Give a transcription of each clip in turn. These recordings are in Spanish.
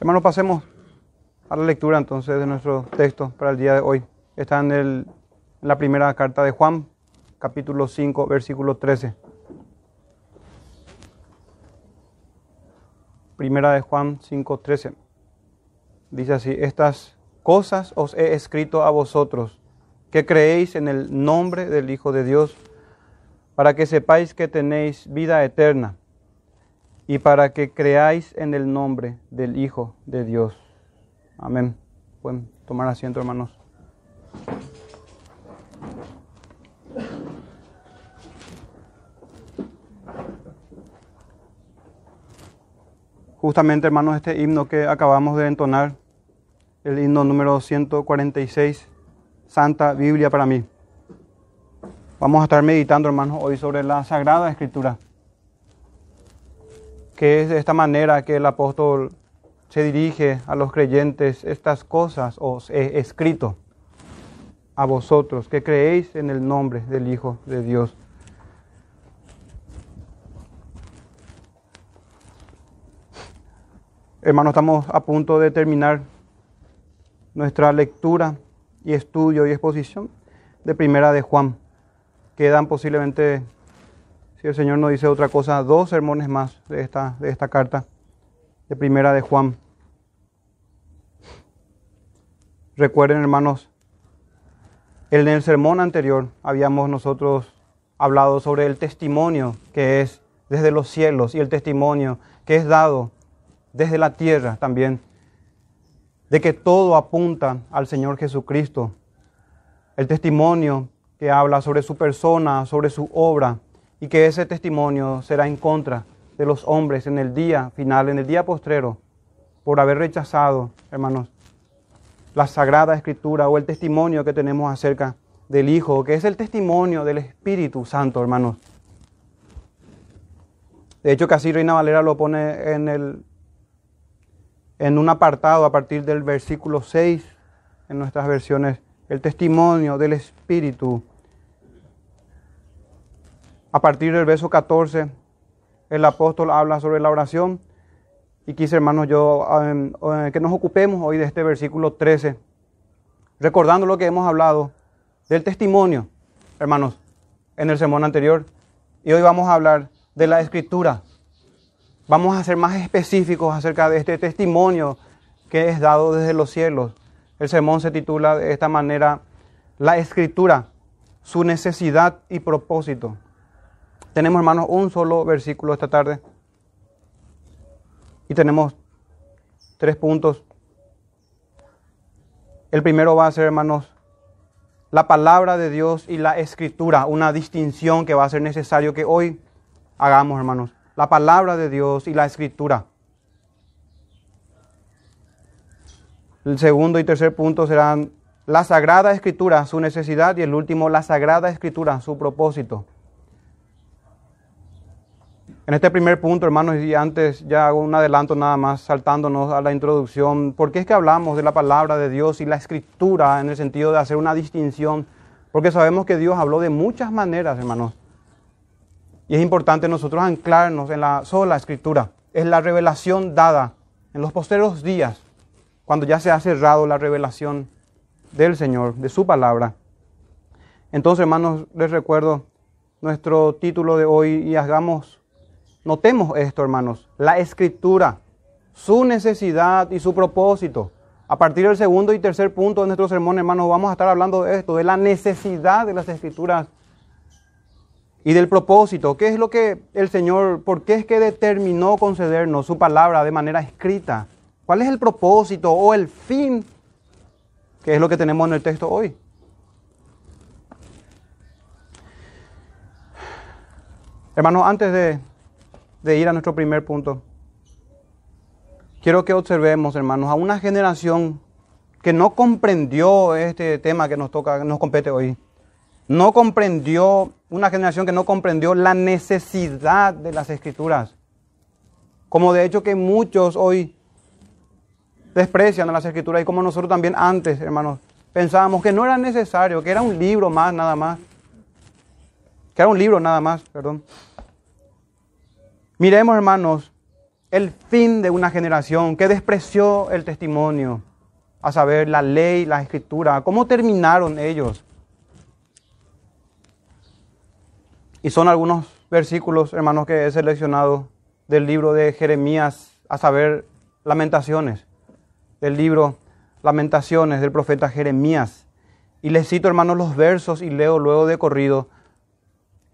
Hermanos, pasemos a la lectura entonces de nuestro texto para el día de hoy. Está en, el, la primera carta de Juan, capítulo 5, versículo 13. Primera de Juan 5, 13. Dice así, estas cosas os he escrito a vosotros, que creéis en el nombre del Hijo de Dios, para que sepáis que tenéis vida eterna y para que creáis en el nombre del Hijo de Dios. Amén. Pueden tomar asiento, hermanos. Justamente, hermanos, este himno que acabamos de entonar, el himno número 146, Santa Biblia para mí. Vamos a estar meditando, hermanos, hoy sobre la Sagrada Escritura que es de esta manera que el apóstol se dirige a los creyentes, estas cosas os he escrito a vosotros que creéis en el nombre del Hijo de Dios. Hermanos, estamos a punto de terminar nuestra lectura y estudio y exposición de Primera de Juan. Quedan posiblemente si el Señor no dice otra cosa, dos sermones más de esta, de esta carta, de primera de Juan. Recuerden, hermanos, en el sermón anterior habíamos nosotros hablado sobre el testimonio que es desde los cielos y el testimonio que es dado desde la tierra también, de que todo apunta al Señor Jesucristo. El testimonio que habla sobre su persona, sobre su obra, y que ese testimonio será en contra de los hombres en el día final, en el día postrero, por haber rechazado, hermanos, la sagrada escritura o el testimonio que tenemos acerca del Hijo, que es el testimonio del Espíritu Santo, hermanos. De hecho, casi Reina Valera lo pone en, el, en un apartado a partir del versículo 6 en nuestras versiones, el testimonio del Espíritu a partir del verso 14, el apóstol habla sobre la oración. Y quise, hermanos, yo em, eh, que nos ocupemos hoy de este versículo 13, recordando lo que hemos hablado del testimonio, hermanos, en el sermón anterior. Y hoy vamos a hablar de la escritura. Vamos a ser más específicos acerca de este testimonio que es dado desde los cielos. El sermón se titula de esta manera, La escritura, su necesidad y propósito. Tenemos, hermanos, un solo versículo esta tarde. Y tenemos tres puntos. El primero va a ser, hermanos, la palabra de Dios y la escritura, una distinción que va a ser necesario que hoy hagamos, hermanos. La palabra de Dios y la escritura. El segundo y tercer punto serán la sagrada escritura, su necesidad, y el último, la sagrada escritura, su propósito. En este primer punto, hermanos, y antes ya hago un adelanto nada más, saltándonos a la introducción, ¿por qué es que hablamos de la palabra de Dios y la escritura en el sentido de hacer una distinción? Porque sabemos que Dios habló de muchas maneras, hermanos. Y es importante nosotros anclarnos en la sola escritura. Es la revelación dada en los posteros días, cuando ya se ha cerrado la revelación del Señor, de su palabra. Entonces, hermanos, les recuerdo nuestro título de hoy y hagamos Notemos esto, hermanos, la escritura, su necesidad y su propósito. A partir del segundo y tercer punto de nuestro sermón, hermanos, vamos a estar hablando de esto, de la necesidad de las escrituras y del propósito. ¿Qué es lo que el Señor, por qué es que determinó concedernos su palabra de manera escrita? ¿Cuál es el propósito o el fin? ¿Qué es lo que tenemos en el texto hoy? Hermanos, antes de de ir a nuestro primer punto, quiero que observemos, hermanos, a una generación que no comprendió este tema que nos toca, nos compete hoy. No comprendió, una generación que no comprendió la necesidad de las escrituras. Como de hecho que muchos hoy desprecian a las escrituras y como nosotros también antes, hermanos, pensábamos que no era necesario, que era un libro más, nada más. Que era un libro nada más, perdón. Miremos, hermanos, el fin de una generación que despreció el testimonio, a saber, la ley, la escritura. ¿Cómo terminaron ellos? Y son algunos versículos, hermanos, que he seleccionado del libro de Jeremías, a saber, lamentaciones, del libro Lamentaciones del profeta Jeremías. Y les cito, hermanos, los versos y leo luego de corrido.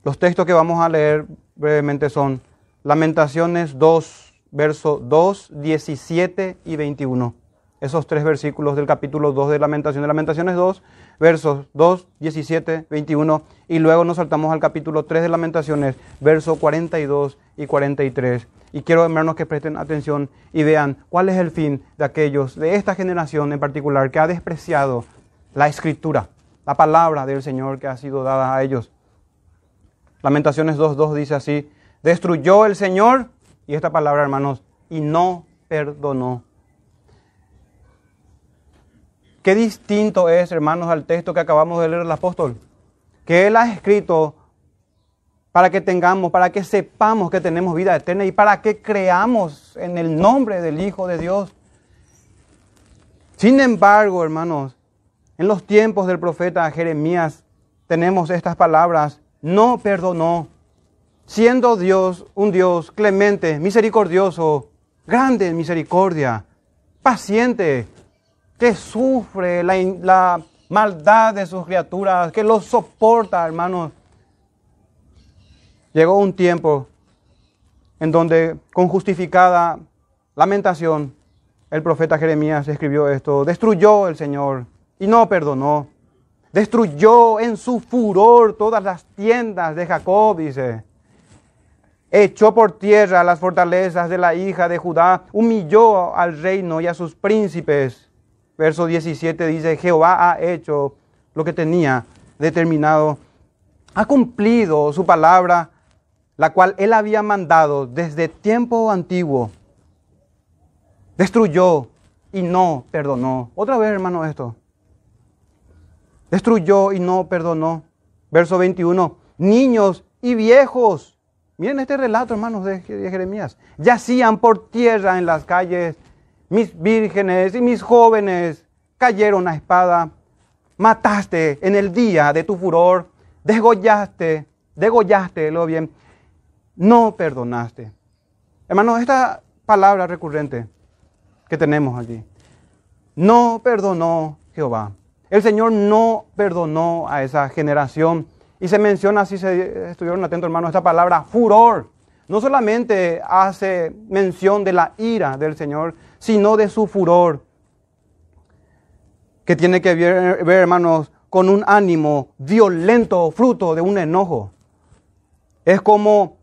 Los textos que vamos a leer brevemente son Lamentaciones 2, verso 2, 17 y 21. Esos tres versículos del capítulo 2 de Lamentaciones. Lamentaciones 2, versos 2, 17, 21. Y luego nos saltamos al capítulo 3 de Lamentaciones, versos 42 y 43. Y quiero, hermanos, que presten atención y vean cuál es el fin de aquellos, de esta generación en particular, que ha despreciado la escritura, la palabra del Señor que ha sido dada a ellos. Lamentaciones 2.2 dice así, destruyó el Señor, y esta palabra, hermanos, y no perdonó. Qué distinto es, hermanos, al texto que acabamos de leer el apóstol, que él ha escrito para que tengamos, para que sepamos que tenemos vida eterna y para que creamos en el nombre del Hijo de Dios. Sin embargo, hermanos, en los tiempos del profeta Jeremías tenemos estas palabras, no perdonó, siendo Dios un Dios clemente, misericordioso, grande en misericordia, paciente, que sufre la, maldad de sus criaturas, que los soporta, hermanos. Llegó un tiempo en donde con justificada lamentación el profeta Jeremías escribió esto, destruyó el Señor y no perdonó. Destruyó en su furor todas las tiendas de Jacob, dice. Echó por tierra las fortalezas de la hija de Judá, humilló al reino y a sus príncipes. Verso 17 dice, Jehová ha hecho lo que tenía determinado, ha cumplido su palabra, la cual él había mandado desde tiempo antiguo. Destruyó y no perdonó. Otra vez, hermano, esto. Destruyó y no perdonó. Verso 21, niños y viejos. Miren este relato, hermanos, de Jeremías. Yacían por tierra en las calles mis vírgenes y mis jóvenes cayeron a espada. Mataste en el día de tu furor, desgollaste, degollaste, lo bien, no perdonaste. Hermanos, esta palabra recurrente que tenemos allí, no perdonó Jehová. El Señor no perdonó a esa generación. Y se menciona, si se estuvieron atentos hermanos, esta palabra furor. No solamente hace mención de la ira del Señor, sino de su furor, que tiene que ver, hermanos, con un ánimo violento, fruto de un enojo. Es como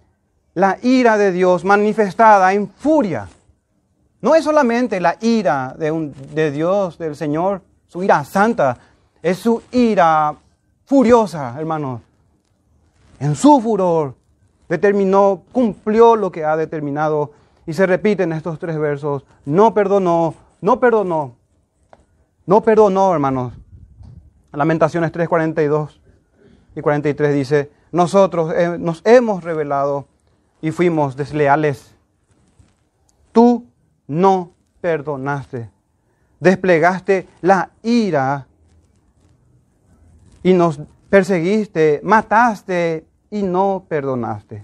la ira de Dios manifestada en furia. No es solamente la ira de, Dios, del Señor, su ira santa, es su ira furiosa, hermanos. En su furor determinó, cumplió lo que ha determinado y se repite en estos tres versos, no perdonó, no perdonó, no perdonó, hermanos. Lamentaciones 3, 42 y 43 dice, nosotros nos hemos revelado y fuimos desleales. Tú no perdonaste. Desplegaste la ira y nos perseguiste, mataste y no perdonaste.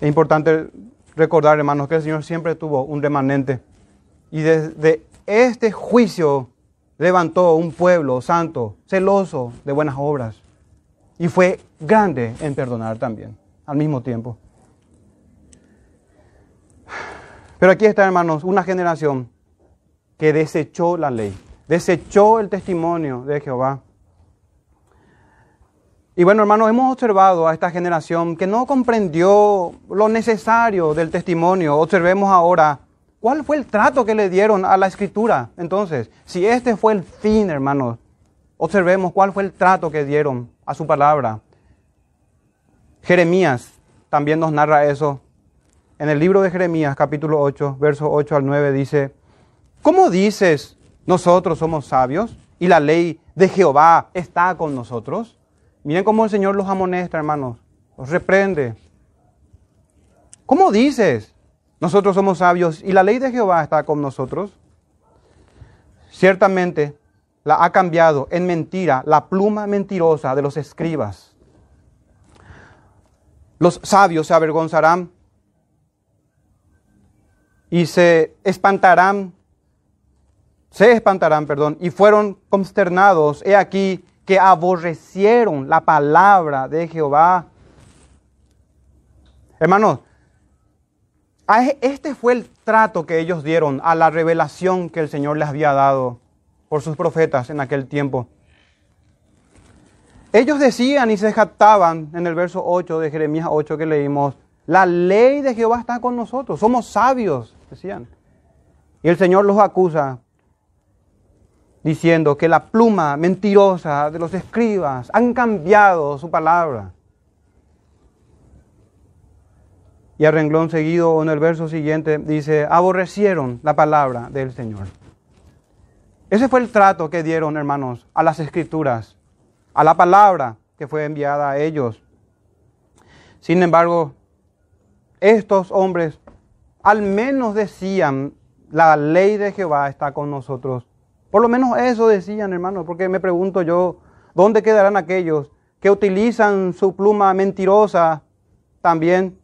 Es importante recordar, hermanos, que el Señor siempre tuvo un remanente. Y desde este juicio levantó un pueblo santo, celoso de buenas obras. Y fue grande en perdonar también, al mismo tiempo. Pero aquí está, hermanos, una generación que desechó la ley, desechó el testimonio de Jehová y bueno, hermanos, hemos observado a esta generación que no comprendió lo necesario del testimonio. Observemos ahora cuál fue el trato que le dieron a la escritura. Entonces, si este fue el fin, hermanos, observemos cuál fue el trato que dieron a su palabra. Jeremías también nos narra eso. En el libro de Jeremías, capítulo 8, versos 8 al 9, dice, ¿cómo dices nosotros somos sabios y la ley de Jehová está con nosotros? Miren cómo el Señor los amonesta, hermanos, los reprende. ¿Cómo dices? Nosotros somos sabios y la ley de Jehová está con nosotros. Ciertamente la ha cambiado en mentira la pluma mentirosa de los escribas. Los sabios se avergonzarán y se espantarán, se espantarán, perdón, y fueron consternados. He aquí que aborrecieron la palabra de Jehová. Hermanos, este fue el trato que ellos dieron a la revelación que el Señor les había dado por sus profetas en aquel tiempo. Ellos decían y se jactaban en el verso 8 de Jeremías 8 que leímos, la ley de Jehová está con nosotros, somos sabios, decían. Y el Señor los acusa diciendo que la pluma mentirosa de los escribas han cambiado su palabra. Y a renglón seguido en el verso siguiente dice, aborrecieron la palabra del Señor. Ese fue el trato que dieron, hermanos, a las escrituras, a la palabra que fue enviada a ellos. Sin embargo, estos hombres al menos decían, la ley de Jehová está con nosotros. Por lo menos eso decían, hermanos, porque me pregunto yo, ¿dónde quedarán aquellos que utilizan su pluma mentirosa también,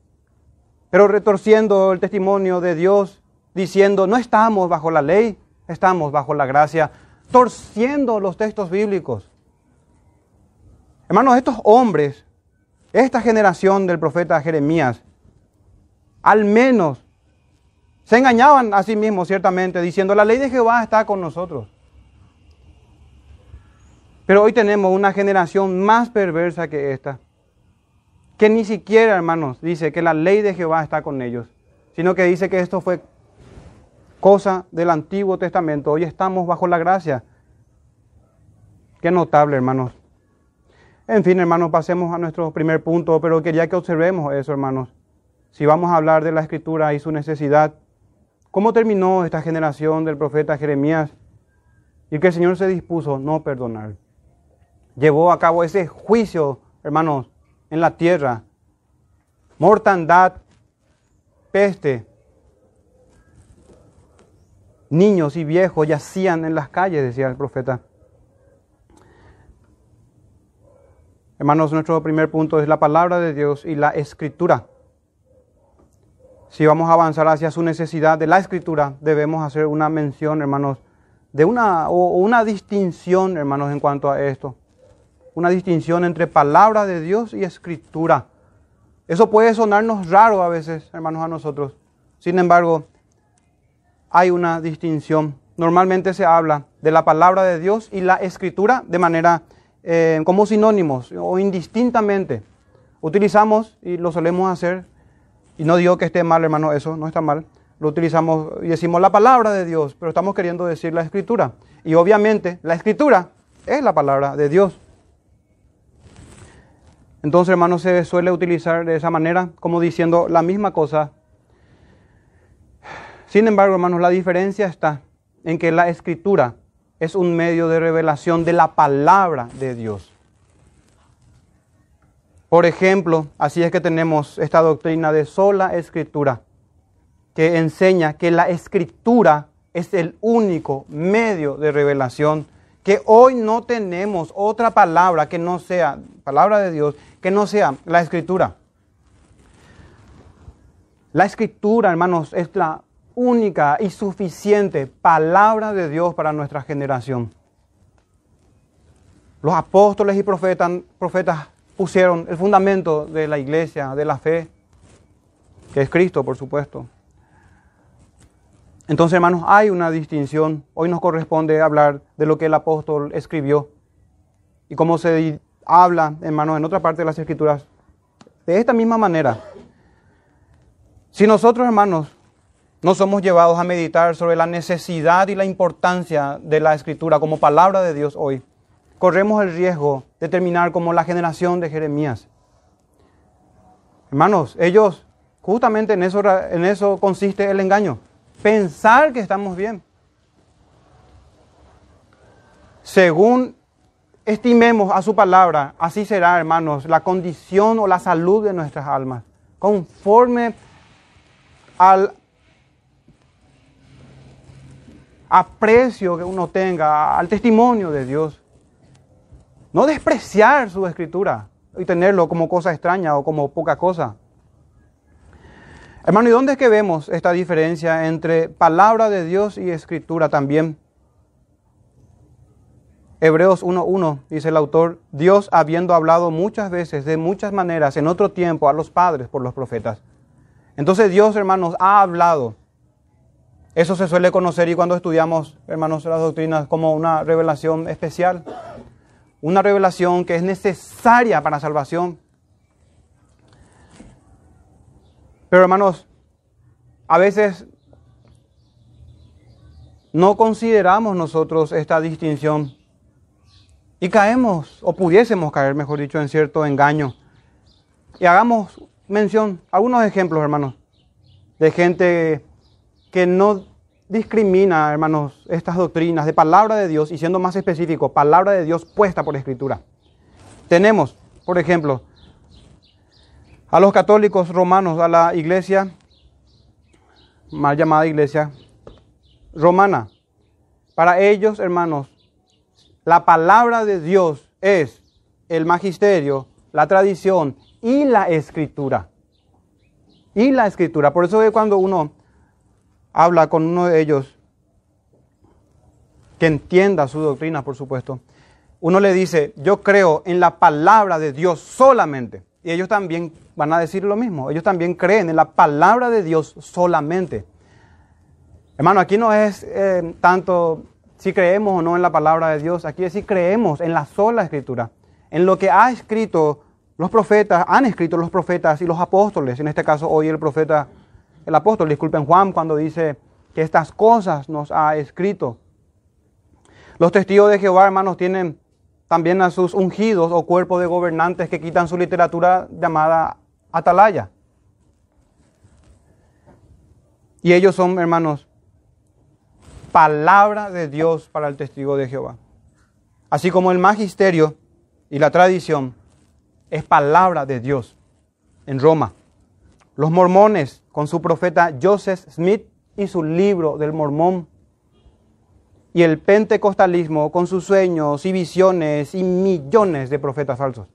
pero retorciendo el testimonio de Dios, diciendo, no estamos bajo la ley, estamos bajo la gracia, torciendo los textos bíblicos. Hermanos, estos hombres, esta generación del profeta Jeremías, al menos se engañaban a sí mismos, ciertamente, diciendo, la ley de Jehová está con nosotros. Pero hoy tenemos una generación más perversa que esta, que ni siquiera, hermanos, dice que la ley de Jehová está con ellos, sino que dice que esto fue cosa del Antiguo Testamento. Hoy estamos bajo la gracia. Qué notable, hermanos. En fin, hermanos, pasemos a nuestro primer punto, pero quería que observemos eso, hermanos. Si vamos a hablar de la escritura y su necesidad, ¿cómo terminó esta generación del profeta Jeremías? Y que el Señor se dispuso no perdonar. Llevó a cabo ese juicio, hermanos, en la tierra. Mortandad, peste, niños y viejos yacían en las calles, decía el profeta. Hermanos, nuestro primer punto es la palabra de Dios y la escritura. Si vamos a avanzar hacia su necesidad de la escritura, debemos hacer una mención, hermanos, de una o una distinción, hermanos, en cuanto a esto. Una distinción entre palabra de Dios y escritura. Eso puede sonarnos raro a veces, hermanos, a nosotros. Sin embargo, hay una distinción. Normalmente se habla de la palabra de Dios y la escritura de manera eh, como sinónimos o indistintamente. Utilizamos y lo solemos hacer, y no digo que esté mal, hermano, eso no está mal. Lo utilizamos y decimos la palabra de Dios, pero estamos queriendo decir la escritura. Y obviamente la escritura es la palabra de Dios. Entonces, hermano, se suele utilizar de esa manera, como diciendo la misma cosa sin embargo, hermanos, la diferencia está en que la escritura es un medio de revelación de la palabra de Dios. Por ejemplo, así es que tenemos esta doctrina de sola escritura, que enseña que la escritura es el único medio de revelación, que hoy no tenemos otra palabra que no sea, palabra de Dios, que no sea la escritura. La escritura, hermanos, es la única y suficiente palabra de Dios para nuestra generación. Los apóstoles y profetas, profetas pusieron el fundamento de la iglesia, de la fe, que es Cristo, por supuesto. Entonces, hermanos, hay una distinción. Hoy nos corresponde hablar de lo que el apóstol escribió y cómo se habla, hermanos, en otra parte de las escrituras. De esta misma manera, si nosotros, hermanos, no somos llevados a meditar sobre la necesidad y la importancia de la escritura como palabra de Dios hoy, corremos el riesgo de terminar como la generación de Jeremías. Hermanos, ellos, justamente en eso, en eso consiste el engaño, pensar que estamos bien. Según estimemos a su palabra, así será, hermanos, la condición o la salud de nuestras almas, conforme al aprecio que uno tenga al testimonio de Dios. No despreciar su escritura y tenerlo como cosa extraña o como poca cosa. Hermano, ¿y dónde es que vemos esta diferencia entre palabra de Dios y escritura también? Hebreos 1.1 dice el autor, Dios habiendo hablado muchas veces, de muchas maneras, en otro tiempo a los padres por los profetas. Entonces Dios, hermanos, ha hablado eso se suele conocer y cuando estudiamos, hermanos, las doctrinas como una revelación especial, una revelación que es necesaria para salvación. Pero hermanos, a veces no consideramos nosotros esta distinción y caemos, o pudiésemos caer, mejor dicho, en cierto engaño. Y hagamos mención, algunos ejemplos, hermanos, de gente que no discrimina, hermanos, estas doctrinas de palabra de Dios y siendo más específico, palabra de Dios puesta por escritura. Tenemos, por ejemplo, a los católicos romanos, a la iglesia, mal llamada iglesia romana. Para ellos, hermanos, la palabra de Dios es el magisterio, la tradición y la escritura. Y la escritura. Por eso es cuando uno habla con uno de ellos que entienda su doctrina, por supuesto, uno le dice, yo creo en la palabra de Dios solamente. Y ellos también van a decir lo mismo. Ellos también creen en la palabra de Dios solamente. Hermano, aquí no es eh, tanto si creemos o no en la palabra de Dios. Aquí es si creemos en la sola escritura. En lo que ha escrito los profetas, han escrito los profetas y los apóstoles. En este caso, hoy el profeta el apóstol, disculpen Juan, cuando dice que estas cosas nos ha escrito. Los testigos de Jehová, hermanos, tienen también a sus ungidos o cuerpos de gobernantes que quitan su literatura llamada atalaya. Y ellos son, hermanos, palabra de Dios para el testigo de Jehová. Así como el magisterio y la tradición es palabra de Dios en Roma. Los mormones con su profeta Joseph Smith y su libro del mormón. Y el pentecostalismo con sus sueños y visiones y millones de profetas falsos.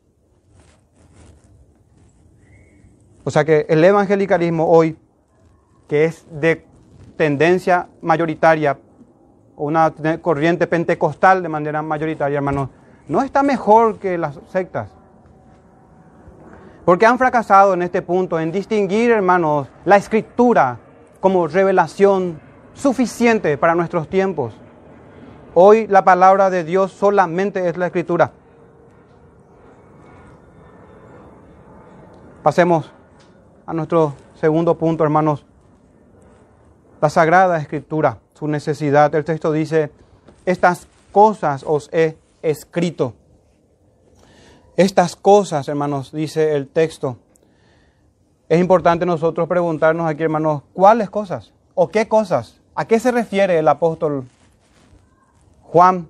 O sea que el evangelicalismo hoy, que es de tendencia mayoritaria, una corriente pentecostal de manera mayoritaria, hermanos, no está mejor que las sectas. Porque han fracasado en este punto en distinguir, hermanos, la escritura como revelación suficiente para nuestros tiempos. Hoy la palabra de Dios solamente es la escritura. Pasemos a nuestro segundo punto, hermanos. La sagrada escritura, su necesidad. El texto dice, estas cosas os he escrito estas cosas, hermanos, dice el texto. Es importante nosotros preguntarnos aquí, hermanos, ¿cuáles cosas? ¿O qué cosas? ¿A qué se refiere el apóstol Juan?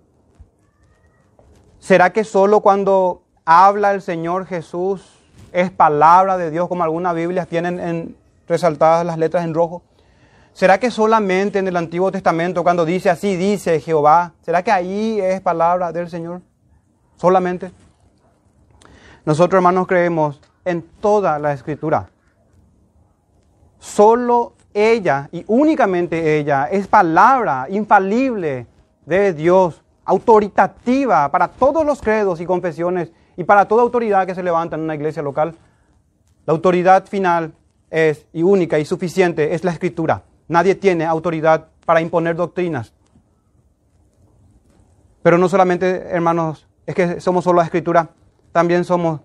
¿Será que solo cuando habla el Señor Jesús es palabra de Dios, como algunas Biblias tienen en, resaltadas las letras en rojo? ¿Será que solamente en el Antiguo Testamento, cuando dice así, dice Jehová, ¿será que ahí es palabra del Señor? Solamente. Nosotros, hermanos, creemos en toda la escritura. Solo ella y únicamente ella es palabra infalible de Dios, autoritativa para todos los credos y confesiones y para toda autoridad que se levanta en una iglesia local. La autoridad final es y única y suficiente es la escritura. Nadie tiene autoridad para imponer doctrinas. Pero no solamente, hermanos, es que somos solo la escritura, también somos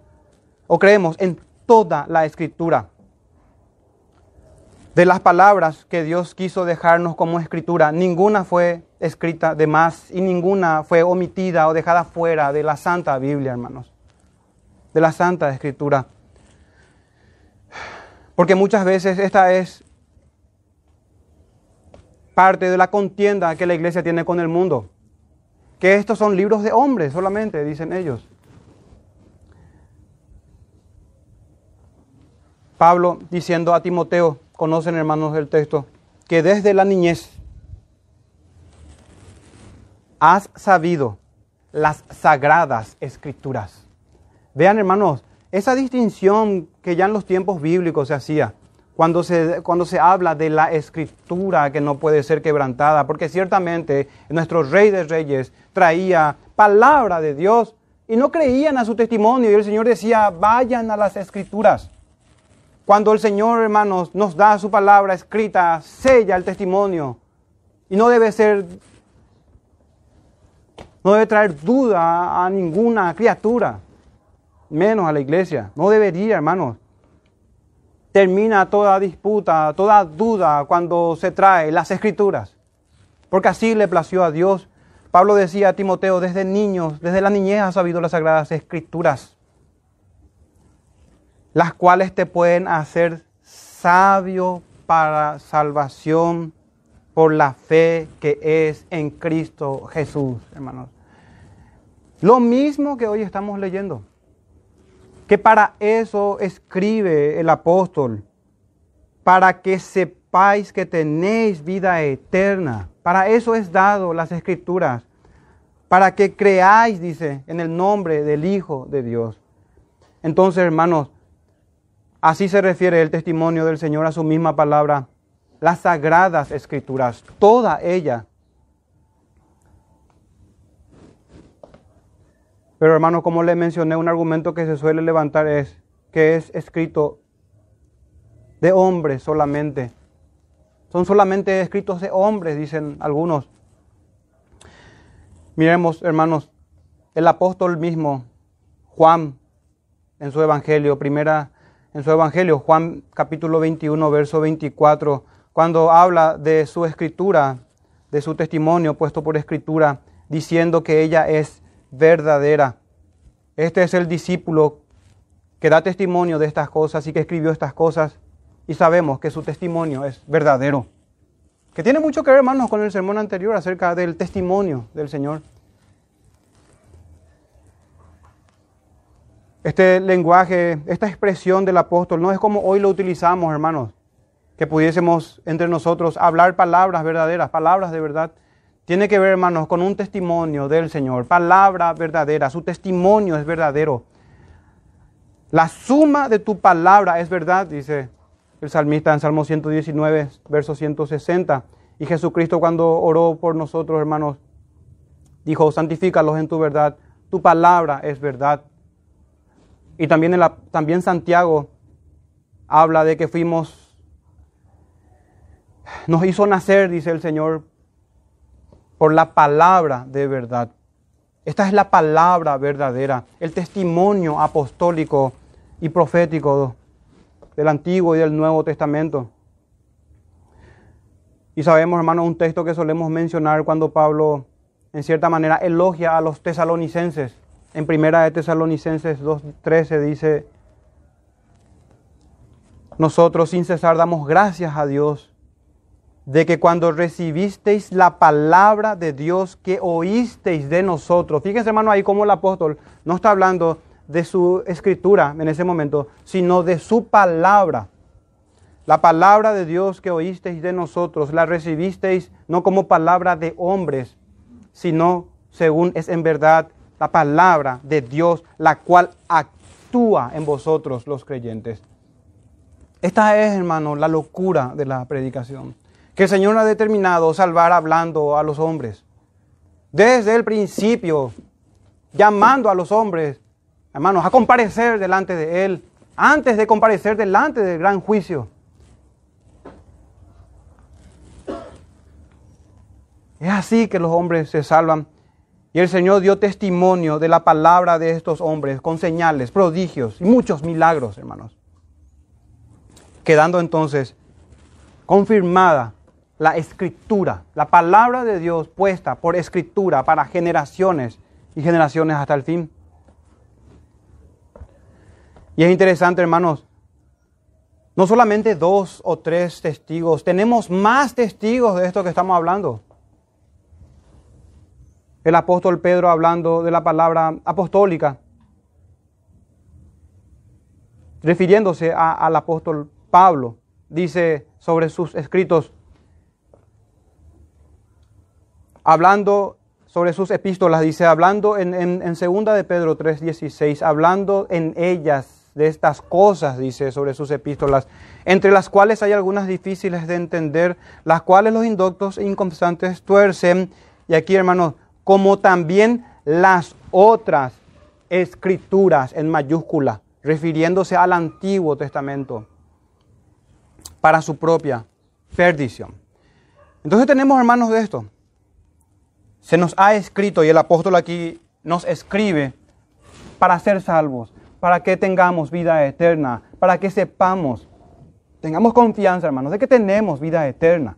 o creemos en toda la escritura. De las palabras que Dios quiso dejarnos como escritura, ninguna fue escrita de más y ninguna fue omitida o dejada fuera de la Santa Biblia, hermanos. De la Santa Escritura. Porque muchas veces esta es parte de la contienda que la iglesia tiene con el mundo. Que estos son libros de hombres solamente, dicen ellos. Pablo diciendo a Timoteo, conocen, hermanos, el texto, que desde la niñez has sabido las sagradas escrituras. Vean, hermanos, esa distinción que ya en los tiempos bíblicos se hacía, cuando se, cuando se habla de la escritura que no puede ser quebrantada, porque ciertamente nuestro rey de reyes traía palabra de Dios y no creían a su testimonio y el Señor decía, vayan a las escrituras. Cuando el Señor, hermanos, nos da su palabra escrita, sella el testimonio y no debe ser, no debe traer duda a ninguna criatura, menos a la iglesia. No debería, hermanos termina toda disputa, toda duda cuando se trae las escrituras, porque así le plació a Dios. Pablo decía a Timoteo, desde niños, desde la niñez has sabido las sagradas escrituras, las cuales te pueden hacer sabio para salvación por la fe que es en Cristo Jesús, hermanos. Lo mismo que hoy estamos leyendo que para eso escribe el apóstol, para que sepáis que tenéis vida eterna. Para eso es dado las escrituras, para que creáis, dice, en el nombre del Hijo de Dios. Entonces, hermanos, así se refiere el testimonio del Señor a su misma palabra, las sagradas escrituras, toda ella Pero hermano, como le mencioné, un argumento que se suele levantar es que es escrito de hombres solamente. Son solamente escritos de hombres, dicen algunos. Miremos, hermanos, el apóstol mismo, Juan, en su evangelio, primera, en su evangelio, Juan capítulo 21, verso 24, cuando habla de su escritura, de su testimonio puesto por escritura, diciendo que ella es verdadera. Este es el discípulo que da testimonio de estas cosas y que escribió estas cosas y sabemos que su testimonio es verdadero. Que tiene mucho que ver, hermanos, con el sermón anterior acerca del testimonio del Señor. Este lenguaje, esta expresión del apóstol no es como hoy lo utilizamos, hermanos, que pudiésemos entre nosotros hablar palabras verdaderas, palabras de verdad. Tiene que ver, hermanos, con un testimonio del Señor, palabra verdadera, su testimonio es verdadero. La suma de tu palabra es verdad, dice el salmista en Salmo 119, verso 160. Y Jesucristo cuando oró por nosotros, hermanos, dijo, santifícalos en tu verdad, tu palabra es verdad. Y también, también Santiago habla de que fuimos, nos hizo nacer, dice el Señor, por la palabra de verdad. Esta es la palabra verdadera, el testimonio apostólico y profético del Antiguo y del Nuevo Testamento. Y sabemos, hermanos, un texto que solemos mencionar cuando Pablo, en cierta manera, elogia a los tesalonicenses. En primera de Tesalonicenses 2.13 dice, nosotros sin cesar damos gracias a Dios de que cuando recibisteis la palabra de Dios que oísteis de nosotros, fíjense hermano ahí como el apóstol no está hablando de su escritura en ese momento, sino de su palabra. La palabra de Dios que oísteis de nosotros, la recibisteis no como palabra de hombres, sino según es en verdad la palabra de Dios, la cual actúa en vosotros los creyentes. Esta es, hermano, la locura de la predicación que el Señor ha determinado salvar hablando a los hombres. Desde el principio, llamando a los hombres, hermanos, a comparecer delante de Él, antes de comparecer delante del gran juicio. Es así que los hombres se salvan. Y el Señor dio testimonio de la palabra de estos hombres con señales, prodigios y muchos milagros, hermanos. Quedando entonces confirmada la escritura, la palabra de Dios puesta por escritura para generaciones y generaciones hasta el fin. Y es interesante, hermanos, no solamente dos o tres testigos, tenemos más testigos de esto que estamos hablando. El apóstol Pedro hablando de la palabra apostólica, refiriéndose al apóstol Pablo, dice sobre sus escritos, hablando sobre sus epístolas, dice, hablando en, en, segunda de Pedro 3.16, hablando en ellas de estas cosas, dice, sobre sus epístolas, entre las cuales hay algunas difíciles de entender, las cuales los indoctos e inconstantes tuercen, y aquí hermanos, como también las otras escrituras en mayúscula, refiriéndose al Antiguo Testamento, para su propia perdición. Entonces tenemos hermanos de esto se nos ha escrito, y el apóstol aquí nos escribe, para ser salvos, para que tengamos vida eterna, para que sepamos, tengamos confianza, hermanos, de que tenemos vida eterna.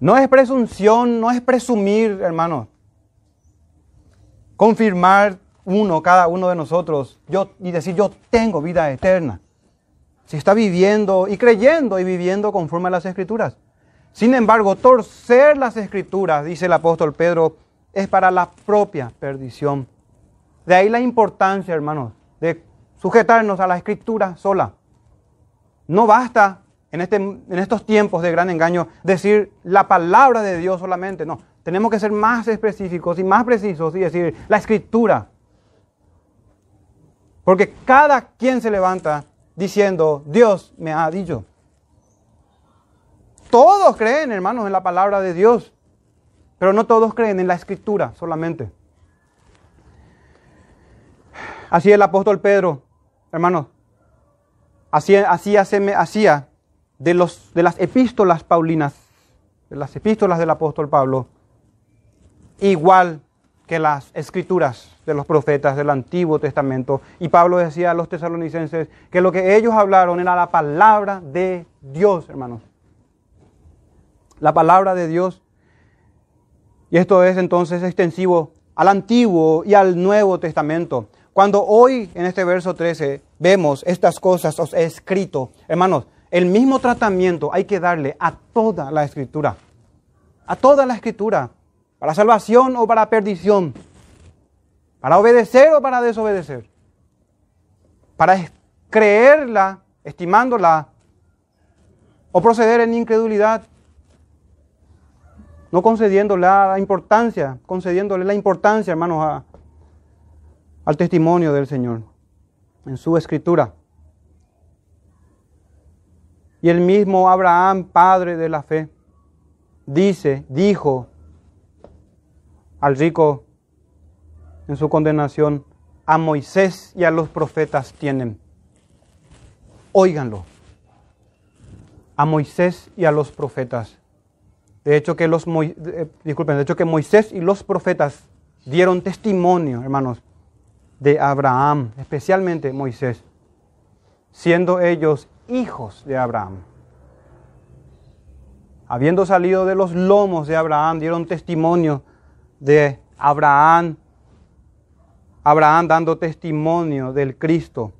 No es presunción, no es presumir, hermanos. Confirmar uno, cada uno de nosotros, yo, y decir yo tengo vida eterna. Si está viviendo y creyendo y viviendo conforme a las escrituras. Sin embargo, torcer las escrituras, dice el apóstol Pedro, es para la propia perdición. De ahí la importancia, hermanos, de sujetarnos a la escritura sola. No basta en, este, en estos tiempos de gran engaño decir la palabra de Dios solamente, no. Tenemos que ser más específicos y más precisos y decir la escritura. Porque cada quien se levanta diciendo, Dios me ha dicho. Todos creen, hermanos, en la palabra de Dios, pero no todos creen en la escritura solamente. Así el apóstol Pedro, hermanos, así, así hacía de, los, de las epístolas paulinas, de las epístolas del apóstol Pablo, igual que las escrituras de los profetas del Antiguo Testamento. Y Pablo decía a los tesalonicenses que lo que ellos hablaron era la palabra de Dios, hermanos la palabra de Dios. Y esto es entonces extensivo al Antiguo y al Nuevo Testamento. Cuando hoy en este verso 13 vemos estas cosas os he escrito, hermanos, el mismo tratamiento hay que darle a toda la escritura. A toda la escritura. Para salvación o para perdición. Para obedecer o para desobedecer. Para creerla, estimándola, o proceder en incredulidad no concediéndole la importancia, concediéndole la importancia, hermanos, al testimonio del Señor en su escritura. Y el mismo Abraham, padre de la fe, dice, dijo al rico en su condenación, a Moisés y a los profetas tienen. Óiganlo. A Moisés y a los profetas de hecho que los eh, disculpen, de hecho que Moisés y los profetas dieron testimonio, hermanos, de Abraham, especialmente Moisés, siendo ellos hijos de Abraham. Habiendo salido de los lomos de Abraham, dieron testimonio de Abraham, Abraham dando testimonio del Cristo.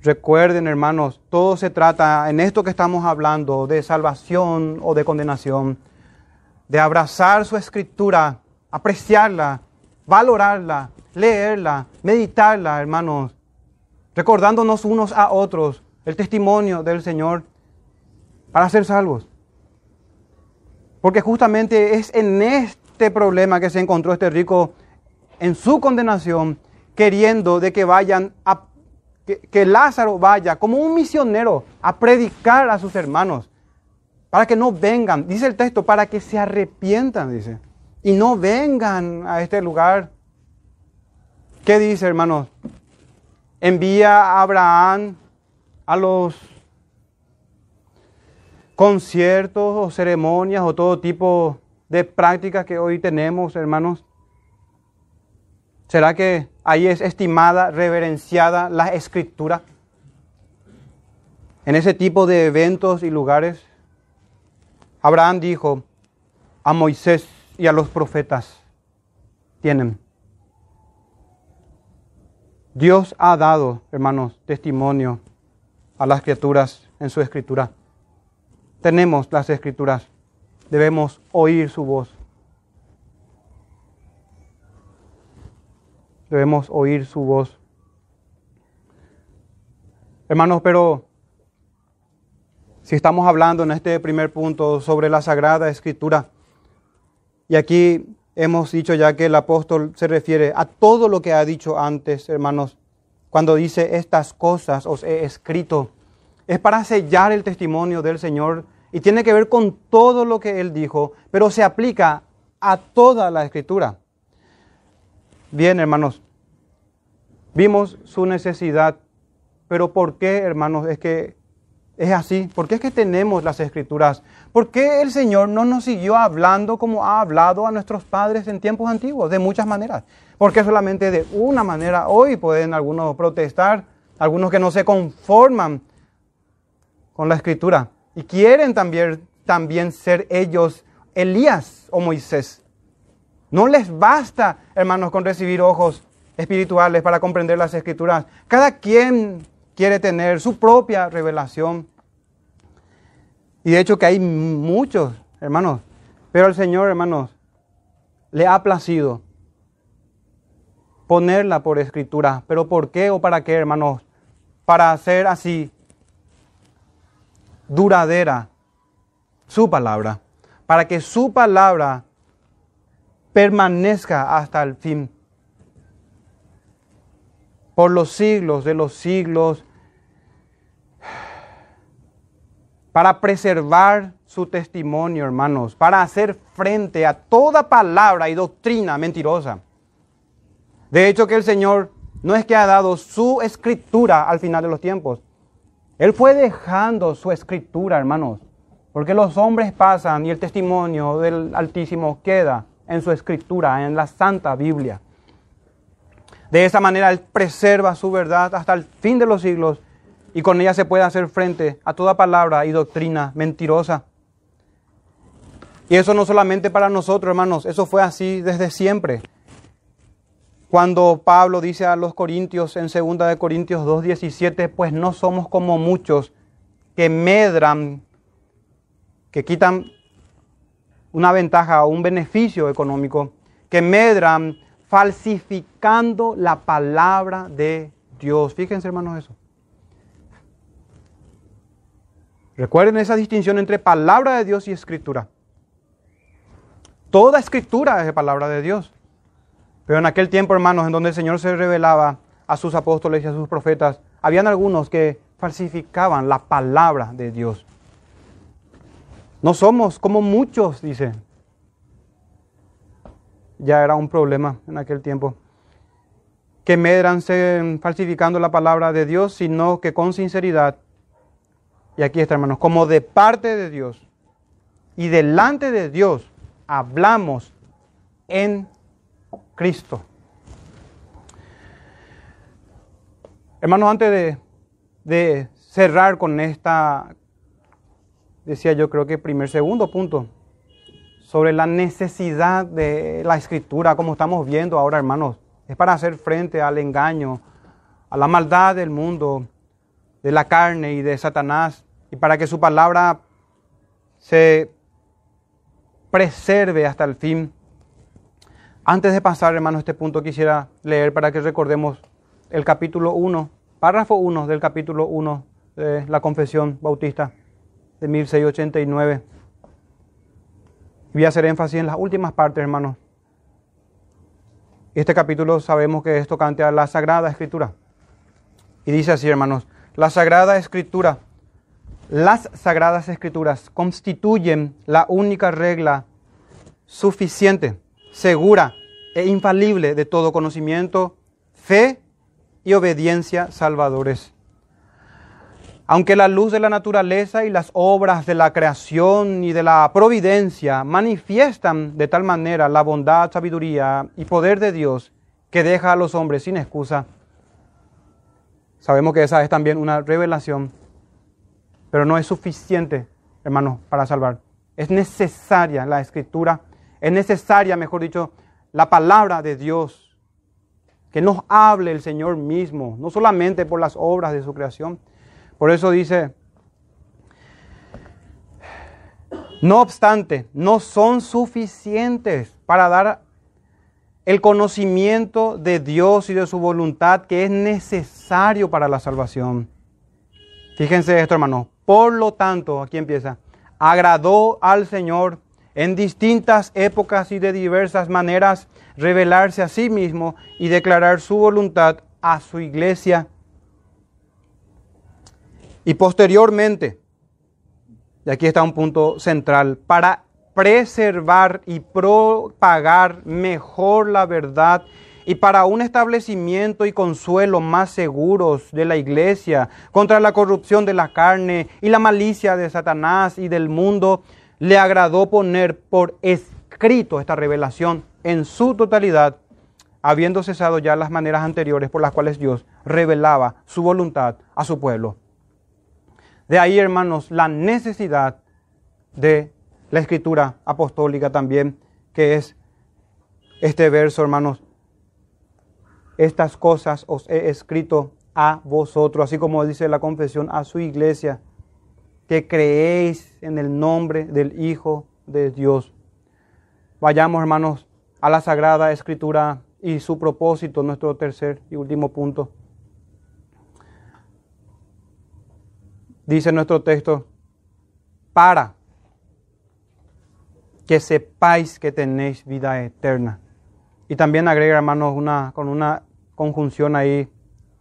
Recuerden, hermanos, todo se trata en esto que estamos hablando de salvación o de condenación, de abrazar su escritura, apreciarla, valorarla, leerla, meditarla, hermanos, recordándonos unos a otros el testimonio del Señor para ser salvos. Porque justamente es en este problema que se encontró este rico en su condenación, queriendo de que vayan a que, Lázaro vaya como un misionero a predicar a sus hermanos, para que no vengan, dice el texto, para que se arrepientan, dice, y no vengan a este lugar. ¿Qué dice, hermanos? Envía a Abraham a los conciertos o ceremonias o todo tipo de prácticas que hoy tenemos, hermanos. ¿Será que ahí es estimada, reverenciada la escritura? En ese tipo de eventos y lugares, Abraham dijo a Moisés y a los profetas, tienen. Dios ha dado, hermanos, testimonio a las criaturas en su escritura. Tenemos las escrituras, debemos oír su voz. debemos oír su voz. Hermanos, pero Si estamos hablando en este primer punto sobre la Sagrada Escritura, y aquí hemos dicho ya que el apóstol se refiere a todo lo que ha dicho antes, hermanos, cuando dice estas cosas os he escrito, es para sellar el testimonio del Señor y tiene que ver con todo lo que él dijo, pero se aplica a toda la escritura. Bien, hermanos, vimos su necesidad, pero ¿por qué, hermanos? Es que es así. ¿Por qué es que tenemos las escrituras? ¿Por qué el Señor no nos siguió hablando como ha hablado a nuestros padres en tiempos antiguos? De muchas maneras. ¿Por qué solamente de una manera? Hoy pueden algunos protestar, algunos que no se conforman con la escritura y quieren también, también ser ellos Elías o Moisés. No les basta, hermanos, con recibir ojos espirituales para comprender las escrituras. Cada quien quiere tener su propia revelación. Y de hecho que hay muchos, hermanos, pero el Señor, hermanos, le ha placido ponerla por escritura. ¿Pero por qué o para qué, hermanos? Para hacer así duradera su palabra, para que su palabra permanezca hasta el fin. Por los siglos de los siglos, para preservar su testimonio, hermanos, para hacer frente a toda palabra y doctrina mentirosa. De hecho que el Señor no es que ha dado su escritura al final de los tiempos, él fue dejando su escritura, hermanos, porque los hombres pasan y el testimonio del Altísimo queda en su escritura, en la Santa Biblia. De esa manera Él preserva su verdad hasta el fin de los siglos y con ella se puede hacer frente a toda palabra y doctrina mentirosa. Y eso no solamente para nosotros, hermanos, eso fue así desde siempre. Cuando Pablo dice a los corintios en 2 de Corintios 2:17, pues no somos como muchos que medran, que quitan una ventaja o un beneficio económico, que medran falsificando la palabra de Dios. Fíjense, hermanos, eso. Recuerden esa distinción entre palabra de Dios y escritura. Toda escritura es palabra de Dios. Pero en aquel tiempo, hermanos, en donde el Señor se revelaba a sus apóstoles y a sus profetas, habían algunos que falsificaban la palabra de Dios. No somos como muchos, dice. Ya era un problema en aquel tiempo. Que medranse falsificando la palabra de Dios, sino que con sinceridad, y aquí está, hermanos, como de parte de Dios y delante de Dios hablamos en Cristo. Hermanos, antes de, cerrar con esta, decía yo creo que primer, segundo punto, sobre la necesidad de la escritura, como estamos viendo ahora, hermanos, es para hacer frente al engaño, a la maldad del mundo, de la carne y de Satanás, y para que su palabra se preserve hasta el fin. Antes de pasar, hermano, a este punto quisiera leer para que recordemos el capítulo 1, párrafo 1 del capítulo 1 de la Confesión Bautista de 1689. Voy a hacer énfasis en las últimas partes, hermanos. Este capítulo sabemos que es tocante a la Sagrada Escritura. Y dice así, hermanos, la Sagrada Escritura, las Sagradas Escrituras constituyen la única regla suficiente segura e infalible de todo conocimiento, fe y obediencia salvadores. Aunque la luz de la naturaleza y las obras de la creación y de la providencia manifiestan de tal manera la bondad, sabiduría y poder de Dios que deja a los hombres sin excusa, sabemos que esa es también una revelación, pero no es suficiente, hermanos, para salvar. Es necesaria la escritura es necesaria, mejor dicho, la palabra de Dios. Que nos hable el Señor mismo, no solamente por las obras de su creación. Por eso dice, no obstante, no son suficientes para dar el conocimiento de Dios y de su voluntad que es necesario para la salvación. Fíjense esto, hermano. Por lo tanto, aquí empieza, agradó al Señor en distintas épocas y de diversas maneras revelarse a sí mismo y declarar su voluntad a su iglesia. Y posteriormente, y aquí está un punto central, para preservar y propagar mejor la verdad y para un establecimiento y consuelo más seguros de la iglesia contra la corrupción de la carne y la malicia de Satanás y del mundo, le agradó poner por escrito esta revelación en su totalidad, habiendo cesado ya las maneras anteriores por las cuales Dios revelaba su voluntad a su pueblo. De ahí, hermanos, la necesidad de la escritura apostólica también, que es este verso, hermanos. Estas cosas os he escrito a vosotros, así como dice la confesión a su iglesia, que creéis en el nombre del Hijo de Dios. Vayamos, hermanos, a la Sagrada Escritura y su propósito, nuestro tercer y último punto. Dice nuestro texto, para que sepáis que tenéis vida eterna. Y también agrega, hermanos, una, con una conjunción ahí.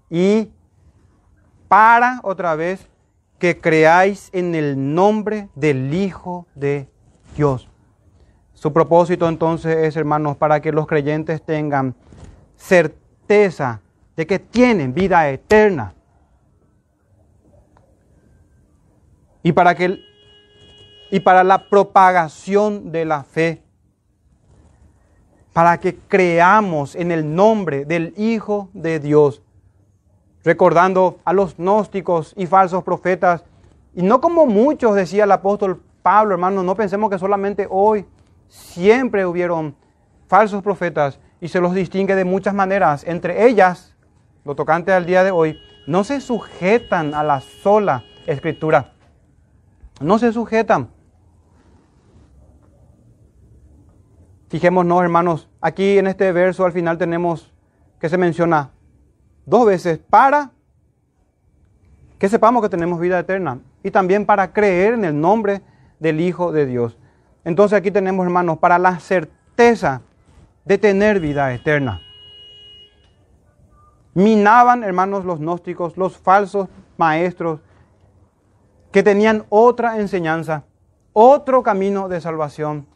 Y para, otra vez, que creáis en el nombre del Hijo de Dios. Su propósito entonces es, hermanos, para que los creyentes tengan certeza de que tienen vida eterna. Y para que y para la propagación de la fe, para que creamos en el nombre del Hijo de Dios, recordando a los gnósticos y falsos profetas, y no como muchos decía el apóstol Pablo, hermano, no pensemos que solamente hoy, siempre hubieron falsos profetas y se los distingue de muchas maneras, entre ellas, lo tocante al día de hoy, no se sujetan a la sola escritura, no se sujetan Fijémonos, hermanos, aquí en este verso al final tenemos que se menciona dos veces para que sepamos que tenemos vida eterna y también para creer en el nombre del Hijo de Dios. Entonces aquí tenemos, hermanos, para la certeza de tener vida eterna. Minaban, hermanos, los gnósticos, los falsos maestros, que tenían otra enseñanza, otro camino de salvación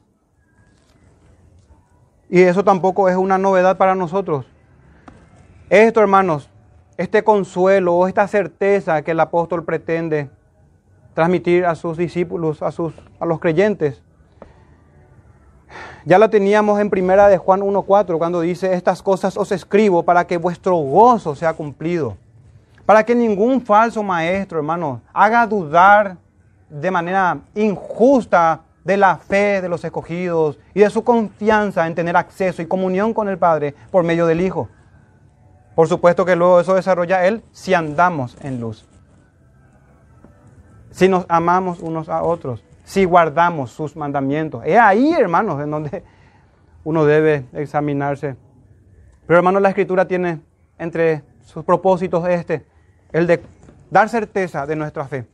y eso tampoco es una novedad para nosotros. Esto, hermanos, este consuelo o esta certeza que el apóstol pretende transmitir a sus discípulos, a, sus, a los creyentes, ya la teníamos en primera de Juan 1.4 cuando dice, estas cosas os escribo para que vuestro gozo sea cumplido. Para que ningún falso maestro, hermanos, haga dudar de manera injusta de la fe de los escogidos y de su confianza en tener acceso y comunión con el Padre por medio del Hijo. Por supuesto que luego eso desarrolla Él si andamos en luz. Si nos amamos unos a otros, si guardamos sus mandamientos. Es ahí, hermanos, en donde uno debe examinarse. Pero hermanos, la Escritura tiene entre sus propósitos este, el de dar certeza de nuestra fe.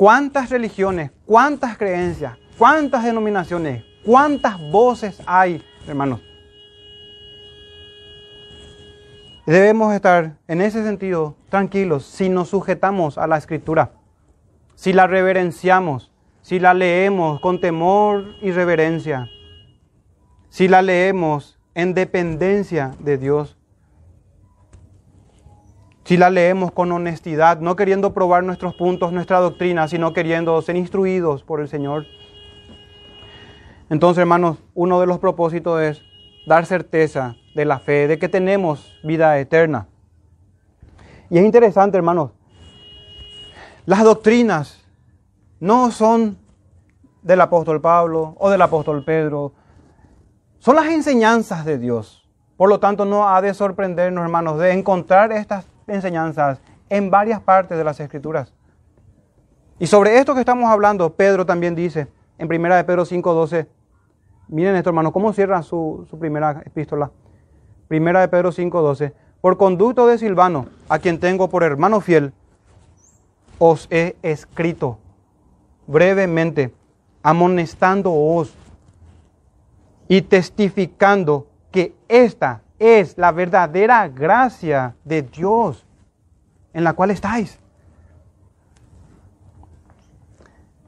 ¿Cuántas religiones, cuántas creencias, cuántas denominaciones, cuántas voces hay, hermanos? Debemos estar en ese sentido tranquilos si nos sujetamos a la escritura, si la reverenciamos, si la leemos con temor y reverencia, si la leemos en dependencia de Dios si la leemos con honestidad, no queriendo probar nuestros puntos, nuestra doctrina, sino queriendo ser instruidos por el Señor. Entonces, hermanos, uno de los propósitos es dar certeza de la fe, de que tenemos vida eterna. Y es interesante, hermanos, las doctrinas no son del apóstol Pablo o del apóstol Pedro, son las enseñanzas de Dios. Por lo tanto, no ha de sorprendernos, hermanos, de encontrar estas enseñanzas en varias partes de las Escrituras. Y sobre esto que estamos hablando, Pedro también dice en 1 de Pedro 5:12, miren esto hermano, cómo cierra su, su primera epístola. Primera de Pedro 5:12, por conducto de Silvano, a quien tengo por hermano fiel, os he escrito brevemente, amonestándoos y testificando que esta es la verdadera gracia de Dios en la cual estáis.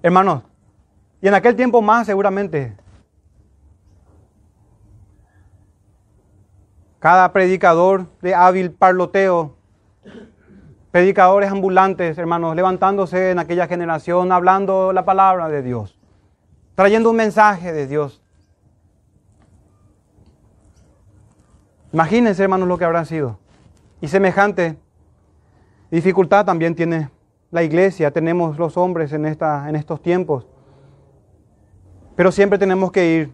Hermanos, y en aquel tiempo más seguramente, cada predicador de hábil parloteo, predicadores ambulantes, hermanos, levantándose en aquella generación, hablando la palabra de Dios, trayendo un mensaje de Dios. Imagínense, hermanos, lo que habrán sido. Y semejante dificultad también tiene la iglesia, tenemos los hombres en, esta, en estos tiempos. Pero siempre tenemos que ir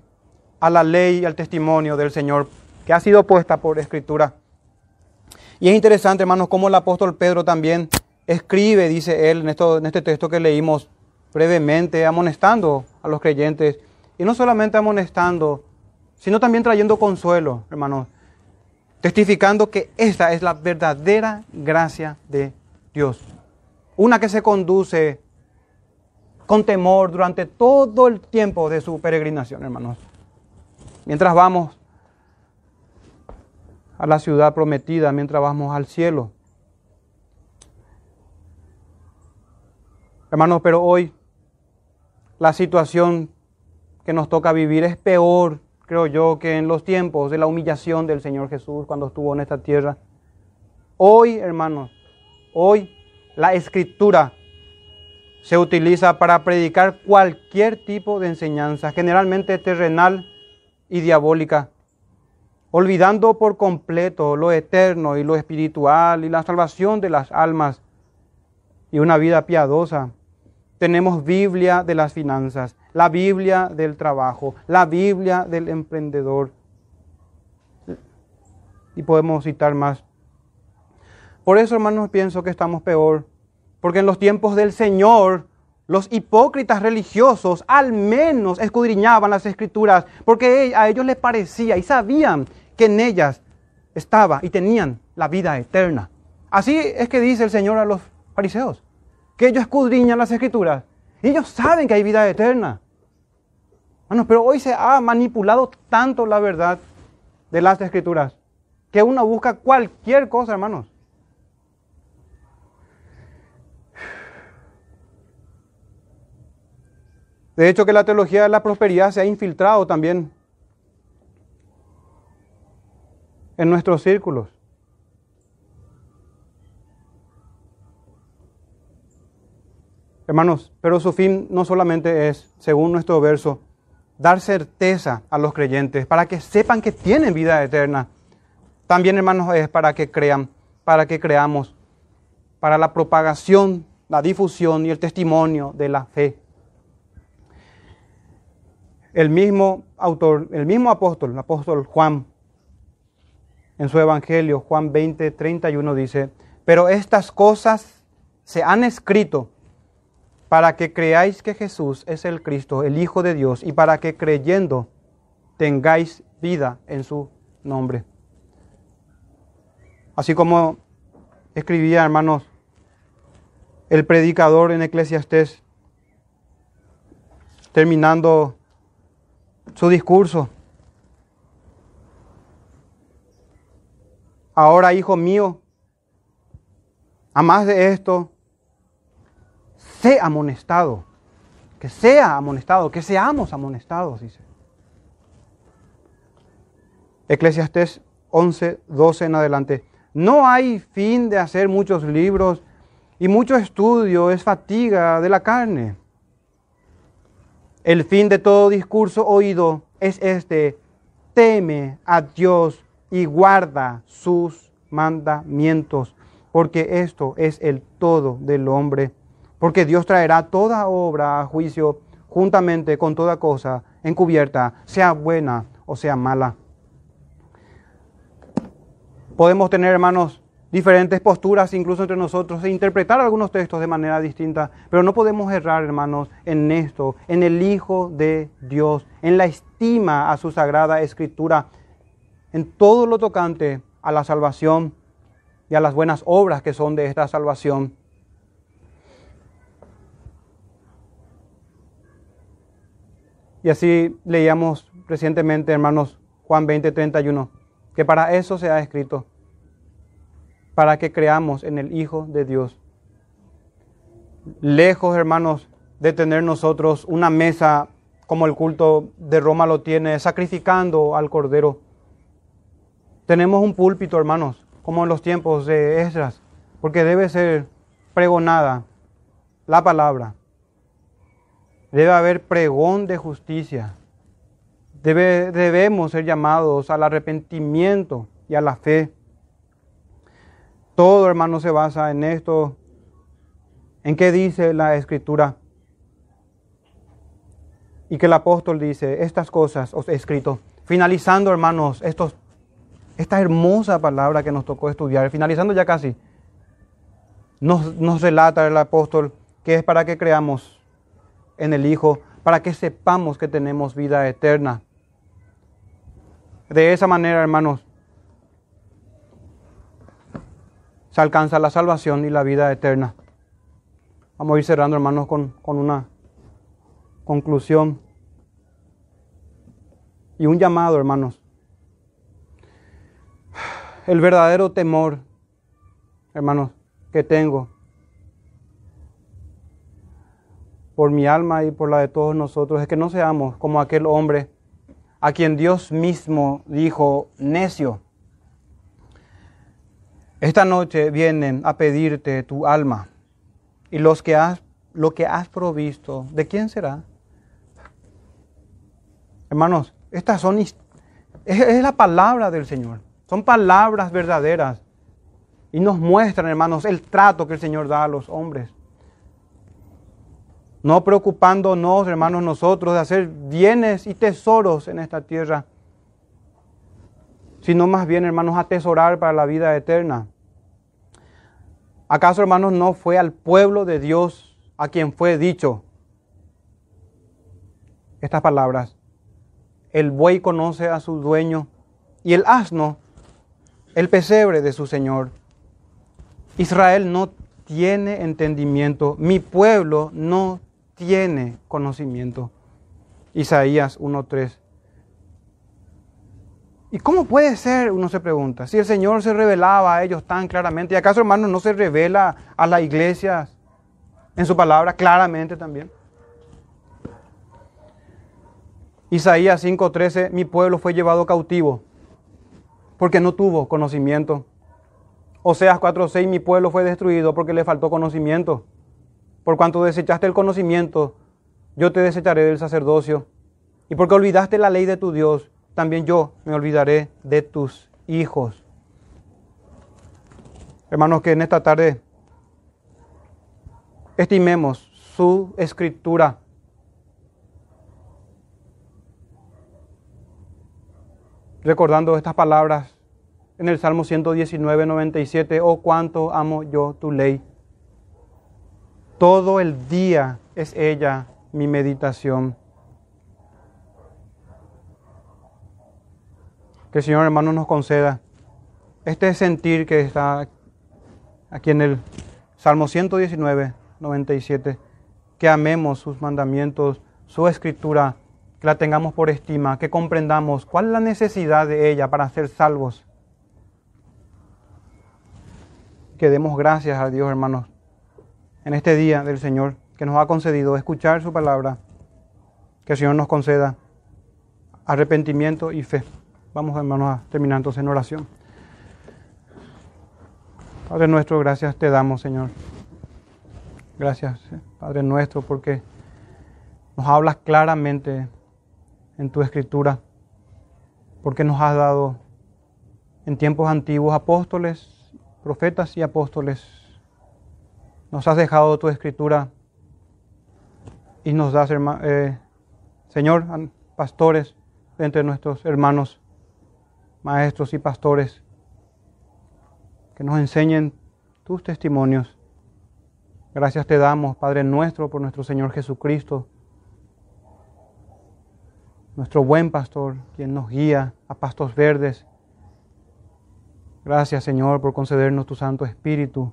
a la ley y al testimonio del Señor que ha sido puesta por escritura. Y es interesante, hermanos, cómo el apóstol Pedro también escribe, dice él, en, esto, en este texto que leímos brevemente, amonestando a los creyentes. Y no solamente amonestando, sino también trayendo consuelo, hermanos testificando que esta es la verdadera gracia de Dios. Una que se conduce con temor durante todo el tiempo de su peregrinación, hermanos. Mientras vamos a la ciudad prometida, mientras vamos al cielo. Hermanos, pero hoy la situación que nos toca vivir es peor creo yo, que en los tiempos de la humillación del Señor Jesús cuando estuvo en esta tierra. Hoy, hermanos, hoy la escritura se utiliza para predicar cualquier tipo de enseñanza, generalmente terrenal y diabólica, olvidando por completo lo eterno y lo espiritual y la salvación de las almas y una vida piadosa. Tenemos Biblia de las finanzas, la Biblia del trabajo, la Biblia del emprendedor. Y podemos citar más. Por eso, hermanos, pienso que estamos peor. Porque en los tiempos del Señor, los hipócritas religiosos al menos escudriñaban las escrituras, porque a ellos les parecía y sabían que en ellas estaba y tenían la vida eterna. Así es que dice el Señor a los fariseos, que ellos escudriñan las escrituras ellos saben que hay vida eterna. Bueno, pero hoy se ha manipulado tanto la verdad de las escrituras que uno busca cualquier cosa, hermanos. De hecho, que la teología de la prosperidad se ha infiltrado también en nuestros círculos. Hermanos, pero su fin no solamente es, según nuestro verso, dar certeza a los creyentes para que sepan que tienen vida eterna. También, hermanos, es para que crean, para que creamos, para la propagación, la difusión y el testimonio de la fe. El mismo autor, el mismo apóstol, el apóstol Juan, en su evangelio, Juan 20, 31 dice, pero estas cosas se han escrito para que creáis que Jesús es el Cristo, el Hijo de Dios, y para que creyendo tengáis vida en su nombre. Así como escribía, hermanos, el predicador en Eclesiastés, terminando su discurso. Ahora, hijo mío, a más de esto, sea amonestado, que sea amonestado, que seamos amonestados, dice. Eclesiastés 11, 12 en adelante. No hay fin de hacer muchos libros y mucho estudio es fatiga de la carne. El fin de todo discurso oído es este, teme a Dios y guarda sus mandamientos, porque esto es el todo del hombre porque Dios traerá toda obra a juicio juntamente con toda cosa encubierta, sea buena o sea mala. Podemos tener, hermanos, diferentes posturas incluso entre nosotros e interpretar algunos textos de manera distinta, pero no podemos errar, hermanos, en esto, en el Hijo de Dios, en la estima a su sagrada escritura, en todo lo tocante a la salvación y a las buenas obras que son de esta salvación. Y así leíamos recientemente, hermanos, Juan 20, 31, que para eso se ha escrito, para que creamos en el Hijo de Dios. Lejos, hermanos, de tener nosotros una mesa como el culto de Roma lo tiene, sacrificando al Cordero. Tenemos un púlpito, hermanos, como en los tiempos de Esdras, porque debe ser pregonada la palabra. Debe haber pregón de justicia. Debe, debemos ser llamados al arrepentimiento y a la fe. Todo, hermano, se basa en esto. ¿En qué dice la Escritura? Y que el apóstol dice, estas cosas os he escrito. Finalizando, hermanos, estos, esta hermosa palabra que nos tocó estudiar, finalizando ya casi, nos, nos relata el apóstol que es para que creamos en el Hijo, para que sepamos que tenemos vida eterna. De esa manera, hermanos, se alcanza la salvación y la vida eterna. Vamos a ir cerrando, hermanos, con, con una conclusión y un llamado, hermanos. El verdadero temor, hermanos, que tengo por mi alma y por la de todos nosotros es que no seamos como aquel hombre a quien Dios mismo dijo necio. Esta noche vienen a pedirte tu alma y los que has, lo que has provisto, ¿de quién será? Hermanos, estas son es, es la palabra del Señor. Son palabras verdaderas y nos muestran, hermanos, el trato que el Señor da a los hombres. No preocupándonos, hermanos, nosotros de hacer bienes y tesoros en esta tierra, sino más bien, hermanos, atesorar para la vida eterna. ¿Acaso, hermanos, no fue al pueblo de Dios a quien fue dicho estas palabras? El buey conoce a su dueño y el asno el pesebre de su Señor. Israel no tiene entendimiento, mi pueblo no tiene conocimiento. Isaías 1.3. ¿Y cómo puede ser? Uno se pregunta. Si el Señor se revelaba a ellos tan claramente, ¿y acaso hermanos no se revela a la iglesia en su palabra claramente también? Isaías 5:13, mi pueblo fue llevado cautivo porque no tuvo conocimiento. Oseas 4:6, mi pueblo fue destruido porque le faltó conocimiento. Por cuanto desechaste el conocimiento, yo te desecharé del sacerdocio. Y porque olvidaste la ley de tu Dios, también yo me olvidaré de tus hijos. Hermanos, que en esta tarde estimemos su escritura. Recordando estas palabras en el Salmo 119, 97, oh cuánto amo yo tu ley. Todo el día es ella mi meditación. Que el Señor hermano nos conceda este sentir que está aquí en el Salmo 119, 97, que amemos sus mandamientos, su escritura, que la tengamos por estima, que comprendamos cuál es la necesidad de ella para ser salvos. Que demos gracias a Dios, hermanos, en este día del Señor que nos ha concedido escuchar su palabra, que el Señor nos conceda arrepentimiento y fe. Vamos hermanos a terminar entonces en oración. Padre nuestro, gracias te damos Señor. Gracias Padre nuestro porque nos hablas claramente en tu escritura, porque nos has dado en tiempos antiguos apóstoles, profetas y apóstoles nos has dejado tu escritura y nos das, eh, Señor, pastores entre nuestros hermanos, maestros y pastores, que nos enseñen tus testimonios. Gracias te damos, Padre nuestro, por nuestro Señor Jesucristo, nuestro buen pastor, quien nos guía a pastos verdes. Gracias, Señor, por concedernos tu Santo Espíritu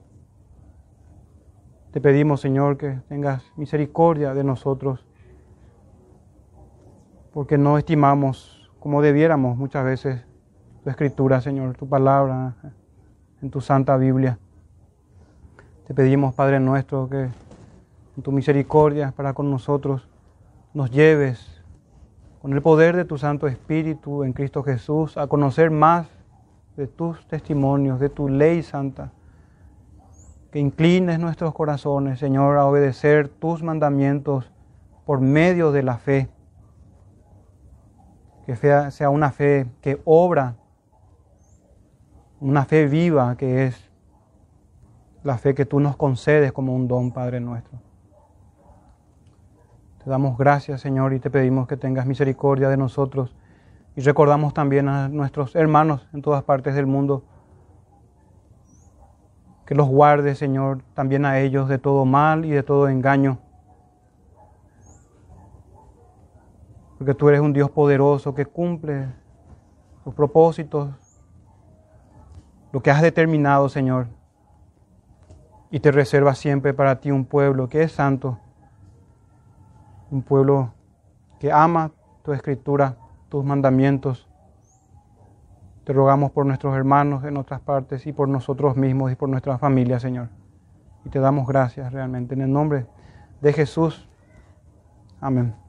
te pedimos, Señor, que tengas misericordia de nosotros. porque no estimamos como debiéramos muchas veces tu escritura, Señor, tu palabra en tu santa Biblia. Te pedimos, Padre nuestro, que en tu misericordia para con nosotros nos lleves con el poder de tu Santo Espíritu en Cristo Jesús a conocer más de tus testimonios, de tu ley santa. Que inclines nuestros corazones, Señor, a obedecer tus mandamientos por medio de la fe. Que sea una fe que obra, una fe viva que es la fe que tú nos concedes como un don, Padre nuestro. Te damos gracias, Señor, y te pedimos que tengas misericordia de nosotros. Y recordamos también a nuestros hermanos en todas partes del mundo. Que los guarde, Señor, también a ellos de todo mal y de todo engaño. Porque tú eres un Dios poderoso que cumple sus propósitos, lo que has determinado, Señor. Y te reserva siempre para ti un pueblo que es santo un pueblo que ama tu escritura, tus mandamientos. Te rogamos por nuestros hermanos en otras partes y por nosotros mismos y por nuestra familia, Señor. Y te damos gracias realmente en el nombre de Jesús. Amén.